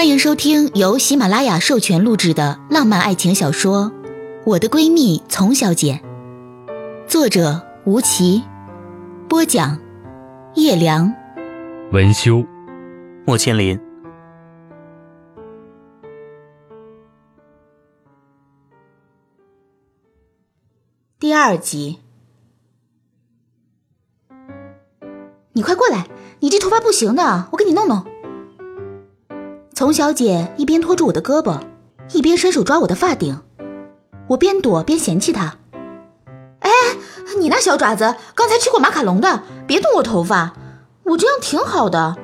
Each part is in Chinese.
欢迎收听由喜马拉雅授权录制的浪漫爱情小说《我的闺蜜丛小姐》，作者吴奇，播讲叶良，文修，莫千林。第二集，你快过来，你这头发不行的，我给你弄弄。丛小姐一边拖住我的胳膊，一边伸手抓我的发顶，我边躲边嫌弃她：“哎，你那小爪子，刚才吃过马卡龙的，别动我头发，我这样挺好的。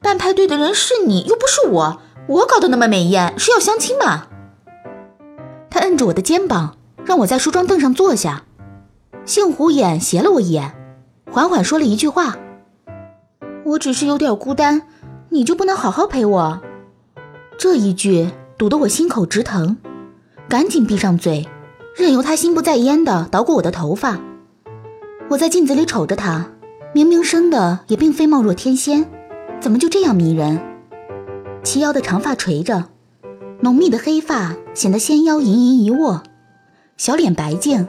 办派对的人是你，又不是我，我搞得那么美艳，是要相亲吗？”她摁住我的肩膀，让我在梳妆凳上坐下。杏虎眼斜了我一眼，缓缓说了一句话：“我只是有点孤单，你就不能好好陪我？”这一句堵得我心口直疼，赶紧闭上嘴，任由他心不在焉地捣鼓我的头发。我在镜子里瞅着他，明明生的也并非貌若天仙，怎么就这样迷人？齐腰的长发垂着，浓密的黑发显得纤腰盈盈一握，小脸白净，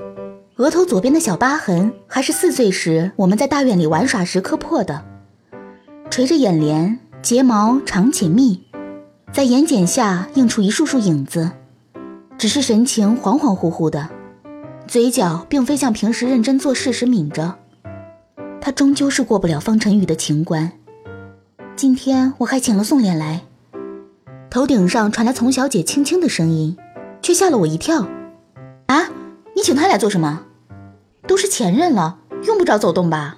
额头左边的小疤痕还是四岁时我们在大院里玩耍时磕破的，垂着眼帘，睫毛长且密。在眼睑下映出一束束影子，只是神情恍恍惚惚的，嘴角并非像平时认真做事时抿着。他终究是过不了方辰宇的情关。今天我还请了宋濂来，头顶上传来丛小姐轻轻的声音，却吓了我一跳。啊，你请他来做什么？都是前任了，用不着走动吧？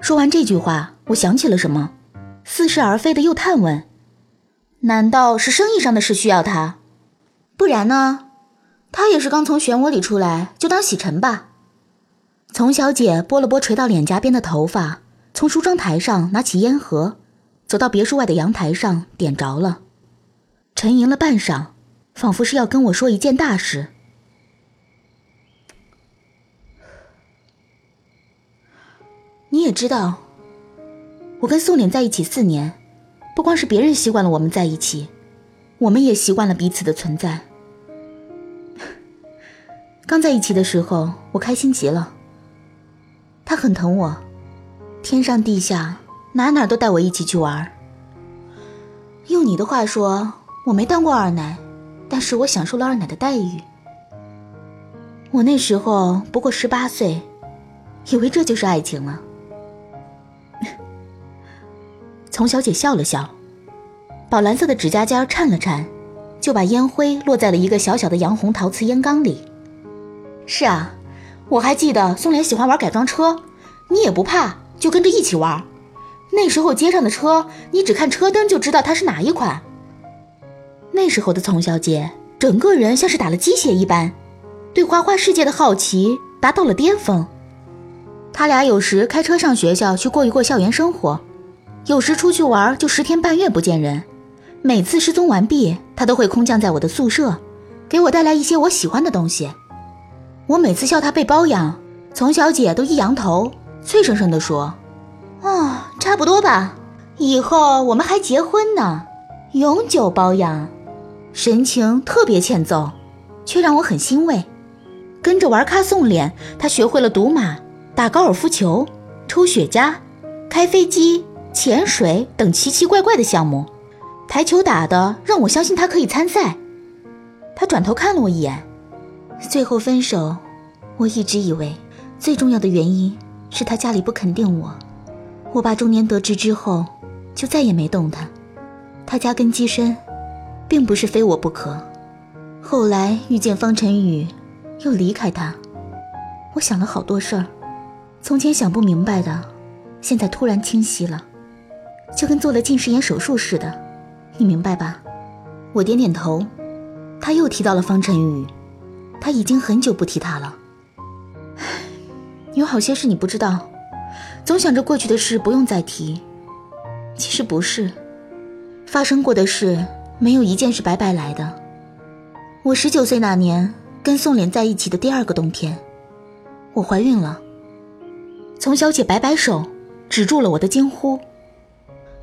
说完这句话，我想起了什么，似是而非的又探问。难道是生意上的事需要他？不然呢？他也是刚从漩涡里出来，就当洗尘吧。丛小姐拨了拨垂到脸颊边的头发，从梳妆台上拿起烟盒，走到别墅外的阳台上点着了，沉吟了半晌，仿佛是要跟我说一件大事。你也知道，我跟宋濂在一起四年。不光是别人习惯了我们在一起，我们也习惯了彼此的存在。刚在一起的时候，我开心极了。他很疼我，天上地下哪哪都带我一起去玩。用你的话说，我没当过二奶，但是我享受了二奶的待遇。我那时候不过十八岁，以为这就是爱情了。丛小姐笑了笑，宝蓝色的指甲尖颤了颤，就把烟灰落在了一个小小的洋红陶瓷烟缸里。是啊，我还记得宋濂喜欢玩改装车，你也不怕，就跟着一起玩。那时候街上的车，你只看车灯就知道它是哪一款。那时候的丛小姐，整个人像是打了鸡血一般，对花花世界的好奇达到了巅峰。他俩有时开车上学校去过一过校园生活。有时出去玩就十天半月不见人，每次失踪完毕，他都会空降在我的宿舍，给我带来一些我喜欢的东西。我每次笑他被包养，丛小姐都一扬头，脆生生地说：“哦，差不多吧，以后我们还结婚呢，永久包养。”神情特别欠揍，却让我很欣慰。跟着玩咖送脸，他学会了赌马、打高尔夫球、抽雪茄、开飞机。潜水等奇奇怪怪的项目，台球打的让我相信他可以参赛。他转头看了我一眼，最后分手。我一直以为最重要的原因是他家里不肯定我。我爸中年得志之后，就再也没动他。他家根基深，并不是非我不可。后来遇见方晨宇，又离开他。我想了好多事儿，从前想不明白的，现在突然清晰了。就跟做了近视眼手术似的，你明白吧？我点点头。他又提到了方晨宇，他已经很久不提他了。有好些事你不知道，总想着过去的事不用再提，其实不是。发生过的事没有一件是白白来的。我十九岁那年跟宋濂在一起的第二个冬天，我怀孕了。丛小姐摆摆手，止住了我的惊呼。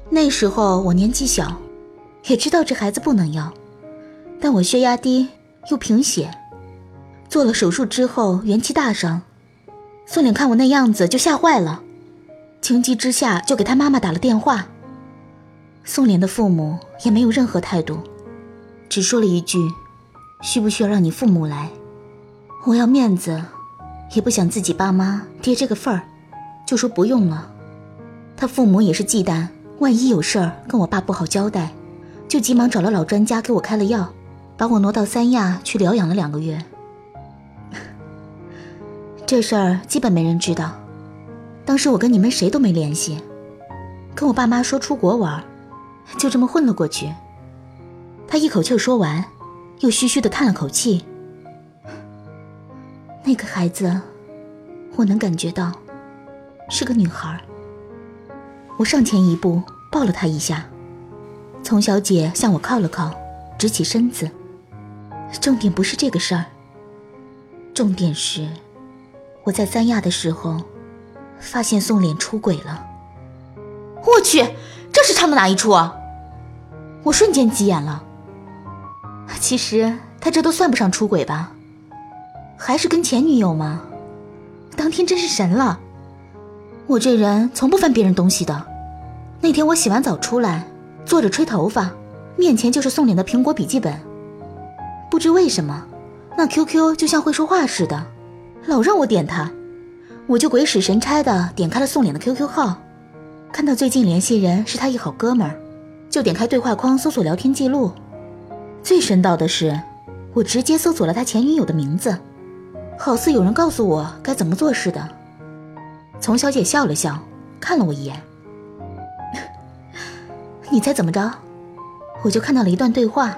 那时候我年纪小，也知道这孩子不能要，但我血压低又贫血，做了手术之后元气大伤。宋脸看我那样子就吓坏了，情急之下就给他妈妈打了电话。宋脸的父母也没有任何态度，只说了一句：“需不需要让你父母来？”我要面子，也不想自己爸妈跌这个份儿，就说不用了。他父母也是忌惮，万一有事儿跟我爸不好交代。就急忙找了老专家给我开了药，把我挪到三亚去疗养了两个月。这事儿基本没人知道，当时我跟你们谁都没联系，跟我爸妈说出国玩，就这么混了过去。他一口气说完，又嘘嘘的叹了口气。那个孩子，我能感觉到，是个女孩。我上前一步抱了她一下。丛小姐向我靠了靠，直起身子。重点不是这个事儿，重点是，我在三亚的时候，发现宋脸出轨了。我去，这是唱的哪一出啊？我瞬间急眼了。其实他这都算不上出轨吧？还是跟前女友吗？当天真是神了。我这人从不翻别人东西的。那天我洗完澡出来。坐着吹头发，面前就是宋脸的苹果笔记本。不知为什么，那 QQ 就像会说话似的，老让我点它，我就鬼使神差的点开了宋脸的 QQ 号，看到最近联系人是他一好哥们儿，就点开对话框搜索聊天记录。最神道的是，我直接搜索了他前女友的名字，好似有人告诉我该怎么做似的。丛小姐笑了笑，看了我一眼。你猜怎么着？我就看到了一段对话。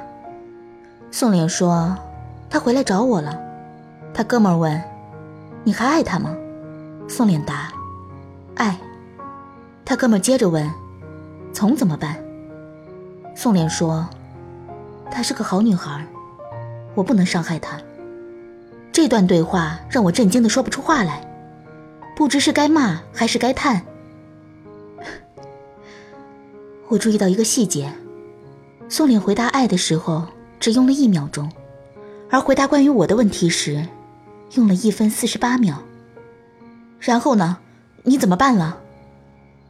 宋莲说：“他回来找我了。”他哥们问：“你还爱他吗？”宋脸答：“爱。”他哥们接着问：“从怎么办？”宋莲说：“她是个好女孩，我不能伤害她。”这段对话让我震惊的说不出话来，不知是该骂还是该叹。我注意到一个细节，宋脸回答爱的时候只用了一秒钟，而回答关于我的问题时，用了一分四十八秒。然后呢？你怎么办了？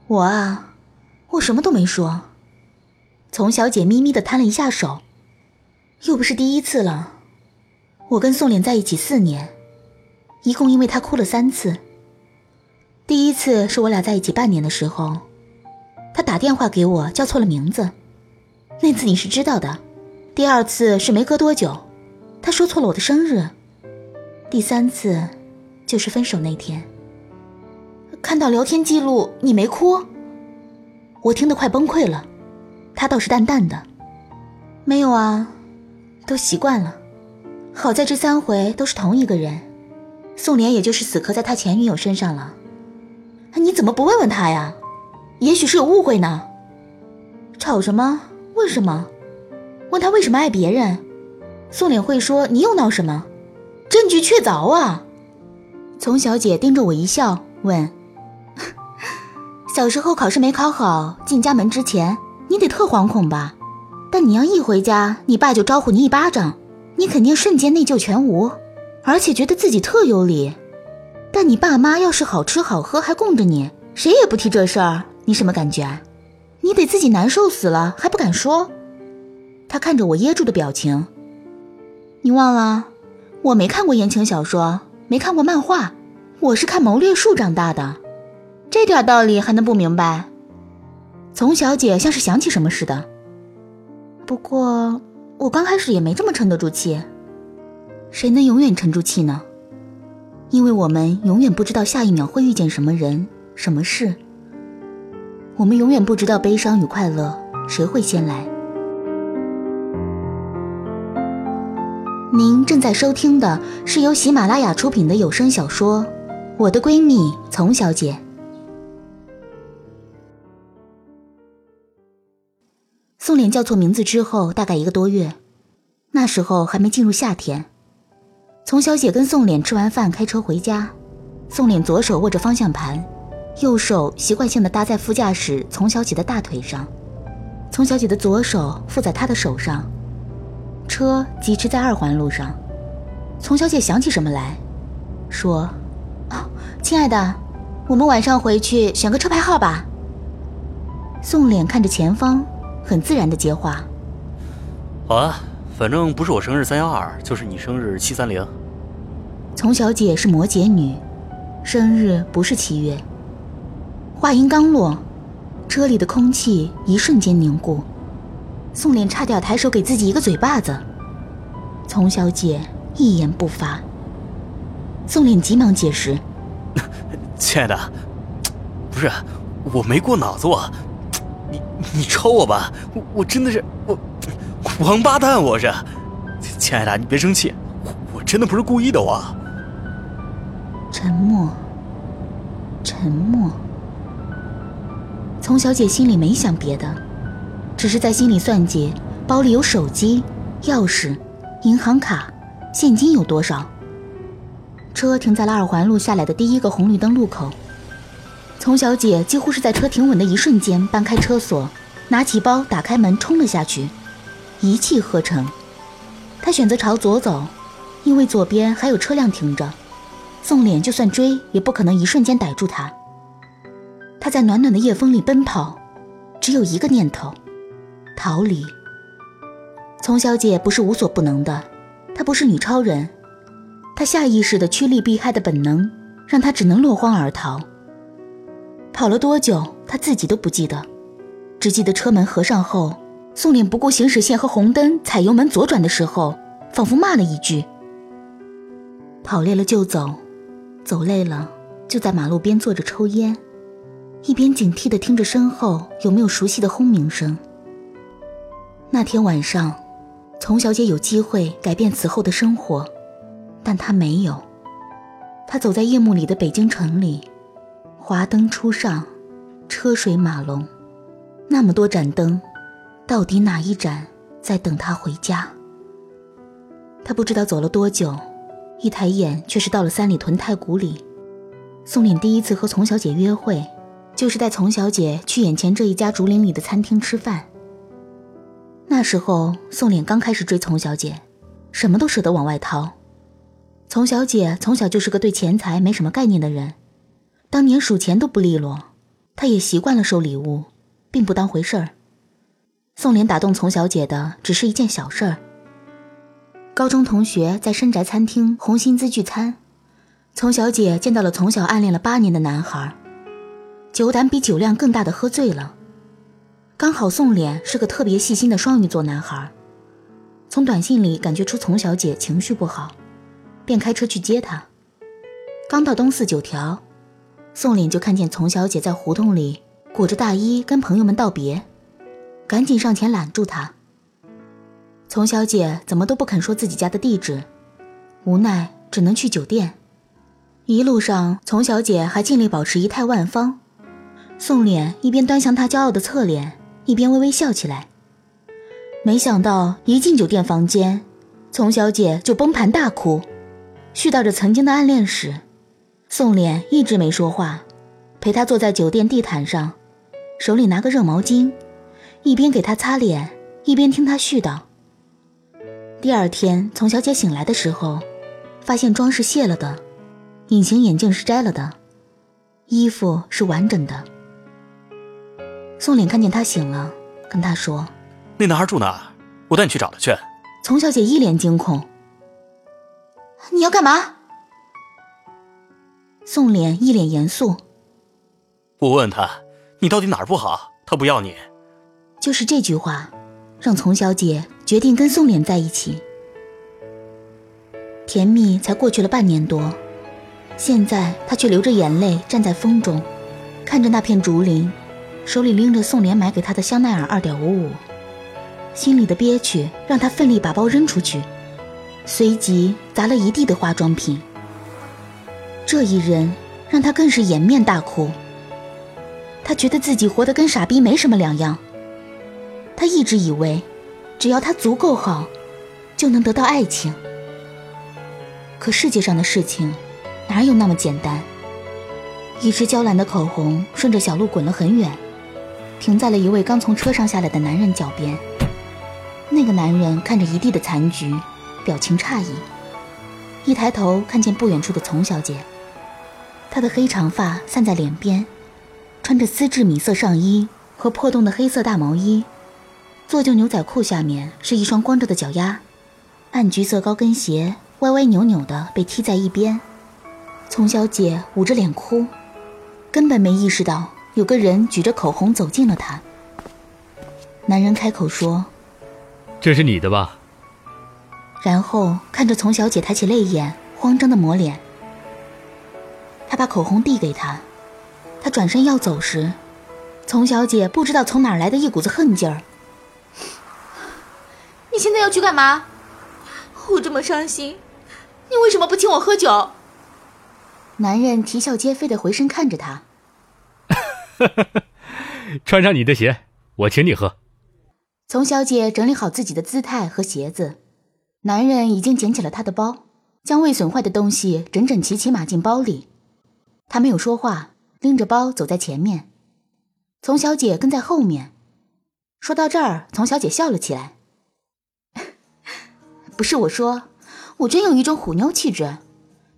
我啊，我什么都没说。丛小姐咪咪的摊了一下手，又不是第一次了。我跟宋脸在一起四年，一共因为他哭了三次。第一次是我俩在一起半年的时候。他打电话给我，叫错了名字，那次你是知道的。第二次是没隔多久，他说错了我的生日。第三次，就是分手那天。看到聊天记录，你没哭？我听得快崩溃了。他倒是淡淡的，没有啊，都习惯了。好在这三回都是同一个人，宋莲也就是死磕在他前女友身上了。你怎么不问问他呀？也许是有误会呢。吵什么？问什么？问他为什么爱别人？宋脸会说你又闹什么？证据确凿啊！丛小姐盯着我一笑，问：“ 小时候考试没考好，进家门之前，你得特惶恐吧？但你要一回家，你爸就招呼你一巴掌，你肯定瞬间内疚全无，而且觉得自己特有理。但你爸妈要是好吃好喝还供着你，谁也不提这事儿。”你什么感觉？你得自己难受死了还不敢说。他看着我噎住的表情。你忘了，我没看过言情小说，没看过漫画，我是看《谋略术》长大的，这点道理还能不明白？丛小姐像是想起什么似的。不过我刚开始也没这么沉得住气。谁能永远沉住气呢？因为我们永远不知道下一秒会遇见什么人、什么事。我们永远不知道悲伤与快乐谁会先来。您正在收听的是由喜马拉雅出品的有声小说《我的闺蜜丛小姐》。宋脸叫错名字之后，大概一个多月，那时候还没进入夏天。丛小姐跟宋脸吃完饭开车回家，宋脸左手握着方向盘。右手习惯性的搭在副驾驶丛小姐的大腿上，丛小姐的左手附在他的手上。车疾驰在二环路上，丛小姐想起什么来，说：“哦，亲爱的，我们晚上回去选个车牌号吧。”宋脸看着前方，很自然的接话：“好啊，反正不是我生日三幺二，就是你生日七三零。”丛小姐是摩羯女，生日不是七月。话音刚落，车里的空气一瞬间凝固。宋脸差点抬手给自己一个嘴巴子，丛小姐一言不发。宋脸急忙解释：“ 亲爱的，不是，我没过脑子，我，你你抽我吧，我我真的是我，王八蛋我是，亲爱的你别生气，我真的不是故意的我。”沉默，沉默。丛小姐心里没想别的。只是在心里算计，包里有手机、钥匙、银行卡、现金有多少。车停在了二环路下来的第一个红绿灯路口。丛小姐几乎是在车停稳的一瞬间搬开车锁，拿起包打开门冲了下去，一气呵成。他选择朝左走，因为左边还有车辆停着，宋脸就算追也不可能一瞬间逮住他。他在暖暖的夜风里奔跑，只有一个念头。逃离。丛小姐不是无所不能的，她不是女超人，她下意识的趋利避害的本能，让她只能落荒而逃。跑了多久，她自己都不记得，只记得车门合上后，宋脸不顾行驶线和红灯，踩油门左转的时候，仿佛骂了一句：“跑累了就走，走累了就在马路边坐着抽烟，一边警惕的听着身后有没有熟悉的轰鸣声。”那天晚上，丛小姐有机会改变此后的生活，但她没有。她走在夜幕里的北京城里，华灯初上，车水马龙，那么多盏灯，到底哪一盏在等他回家？他不知道走了多久，一抬眼却是到了三里屯太古里。宋濂第一次和丛小姐约会，就是带丛小姐去眼前这一家竹林里的餐厅吃饭。那时候，宋濂刚开始追丛小姐，什么都舍得往外掏。丛小姐从小就是个对钱财没什么概念的人，当年数钱都不利落，她也习惯了收礼物，并不当回事儿。宋濂打动丛小姐的只是一件小事儿。高中同学在深宅餐厅红薪资聚餐，丛小姐见到了从小暗恋了八年的男孩，酒胆比酒量更大的喝醉了。刚好宋脸是个特别细心的双鱼座男孩，从短信里感觉出丛小姐情绪不好，便开车去接她。刚到东四九条，宋脸就看见丛小姐在胡同里裹着大衣跟朋友们道别，赶紧上前揽住她。丛小姐怎么都不肯说自己家的地址，无奈只能去酒店。一路上，丛小姐还尽力保持仪态万方，宋脸一边端详她骄傲的侧脸。一边微微笑起来，没想到一进酒店房间，丛小姐就崩盘大哭，絮叨着曾经的暗恋史。宋濂一直没说话，陪她坐在酒店地毯上，手里拿个热毛巾，一边给他擦脸，一边听他絮叨。第二天，丛小姐醒来的时候，发现妆是卸了的，隐形眼镜是摘了的，衣服是完整的。宋脸看见他醒了，跟他说：“那男孩住哪？我带你去找他去。”丛小姐一脸惊恐：“你要干嘛？”宋脸一脸严肃：“我问他，你到底哪儿不好？他不要你。”就是这句话，让丛小姐决定跟宋濂在一起。甜蜜才过去了半年多，现在她却流着眼泪站在风中，看着那片竹林。手里拎着宋濂买给他的香奈儿二点五五，心里的憋屈让他奋力把包扔出去，随即砸了一地的化妆品。这一扔，让他更是掩面大哭。他觉得自己活得跟傻逼没什么两样。他一直以为，只要他足够好，就能得到爱情。可世界上的事情，哪有那么简单？一支娇兰的口红顺着小路滚了很远。停在了一位刚从车上下来的男人脚边。那个男人看着一地的残局，表情诧异。一抬头看见不远处的丛小姐，她的黑长发散在脸边，穿着丝质米色上衣和破洞的黑色大毛衣，做旧牛仔裤下面是一双光着的脚丫，暗橘色高跟鞋歪歪扭扭的被踢在一边。丛小姐捂着脸哭，根本没意识到有个人举着口红走近了她。男人开口说。这是你的吧？然后看着丛小姐抬起泪眼，慌张的抹脸。他把口红递给她，他转身要走时，丛小姐不知道从哪儿来的一股子恨劲儿。你现在要去干嘛？我这么伤心，你为什么不请我喝酒？男人啼笑皆非的回身看着她。穿上你的鞋，我请你喝。丛小姐整理好自己的姿态和鞋子，男人已经捡起了她的包，将未损坏的东西整整齐齐码进包里。他没有说话，拎着包走在前面，丛小姐跟在后面。说到这儿，丛小姐笑了起来。不是我说，我真有一种虎妞气质，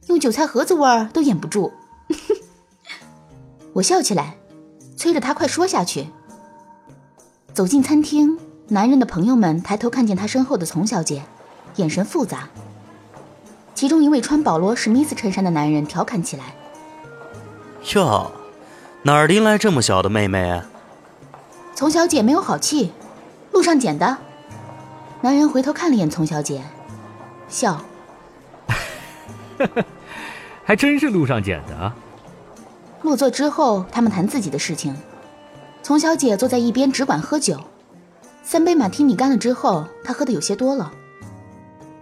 用韭菜盒子味儿都掩不住。我笑起来，催着他快说下去。走进餐厅。男人的朋友们抬头看见他身后的丛小姐，眼神复杂。其中一位穿保罗·史密斯衬衫的男人调侃起来：“哟，哪儿拎来这么小的妹妹？”丛小姐没有好气：“路上捡的。”男人回头看了眼丛小姐，笑：“ 还真是路上捡的。”落座之后，他们谈自己的事情。丛小姐坐在一边，只管喝酒。三杯马提尼干了之后，她喝的有些多了。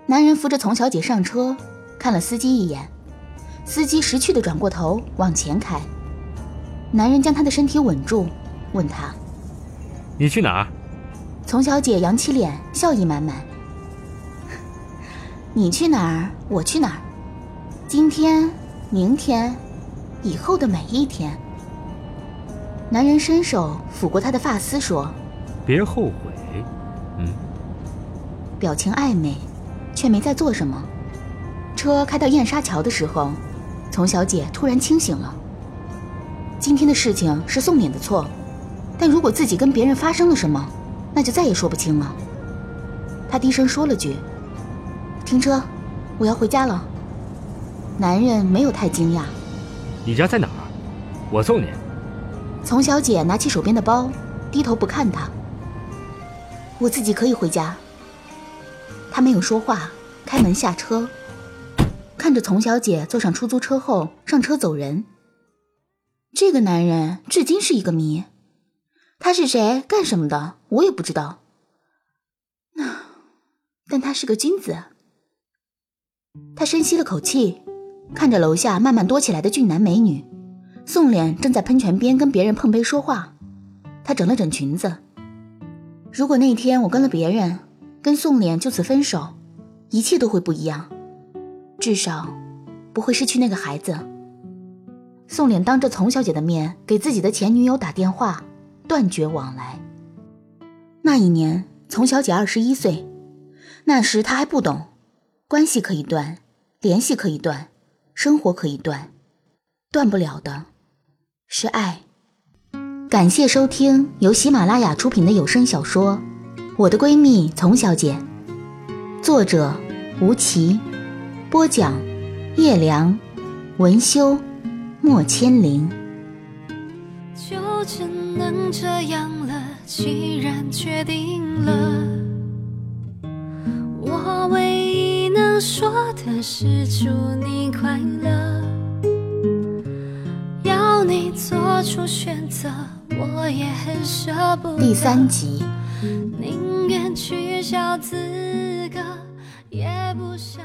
男人扶着丛小姐上车，看了司机一眼，司机识趣的转过头往前开。男人将她的身体稳住，问她：“你去哪儿？”丛小姐扬起脸，笑意满满：“ 你去哪儿，我去哪儿。今天、明天、以后的每一天。”男人伸手抚过她的发丝，说：“别后悔。”嗯，表情暧昧，却没在做什么。车开到燕莎桥的时候，丛小姐突然清醒了。今天的事情是宋勉的错，但如果自己跟别人发生了什么，那就再也说不清了。他低声说了句：“停车，我要回家了。”男人没有太惊讶。你家在哪儿？我送你。丛小姐拿起手边的包，低头不看他。我自己可以回家。他没有说话，开门下车，看着丛小姐坐上出租车后上车走人。这个男人至今是一个谜，他是谁，干什么的，我也不知道。那，但他是个君子。他深吸了口气，看着楼下慢慢多起来的俊男美女。宋脸正在喷泉边跟别人碰杯说话，他整了整裙子。如果那天我跟了别人，跟宋脸就此分手，一切都会不一样，至少不会失去那个孩子。宋脸当着丛小姐的面给自己的前女友打电话，断绝往来。那一年，丛小姐二十一岁，那时她还不懂，关系可以断，联系可以断，生活可以断，断不了的是爱。感谢收听由喜马拉雅出品的有声小说《我的闺蜜丛小姐》，作者吴奇，播讲叶良，文修莫千灵。就能这样了，既然决定了，我唯一能说的是祝你快乐，要你做出选择。我也很舍不第三集，宁愿取消资格，也不想。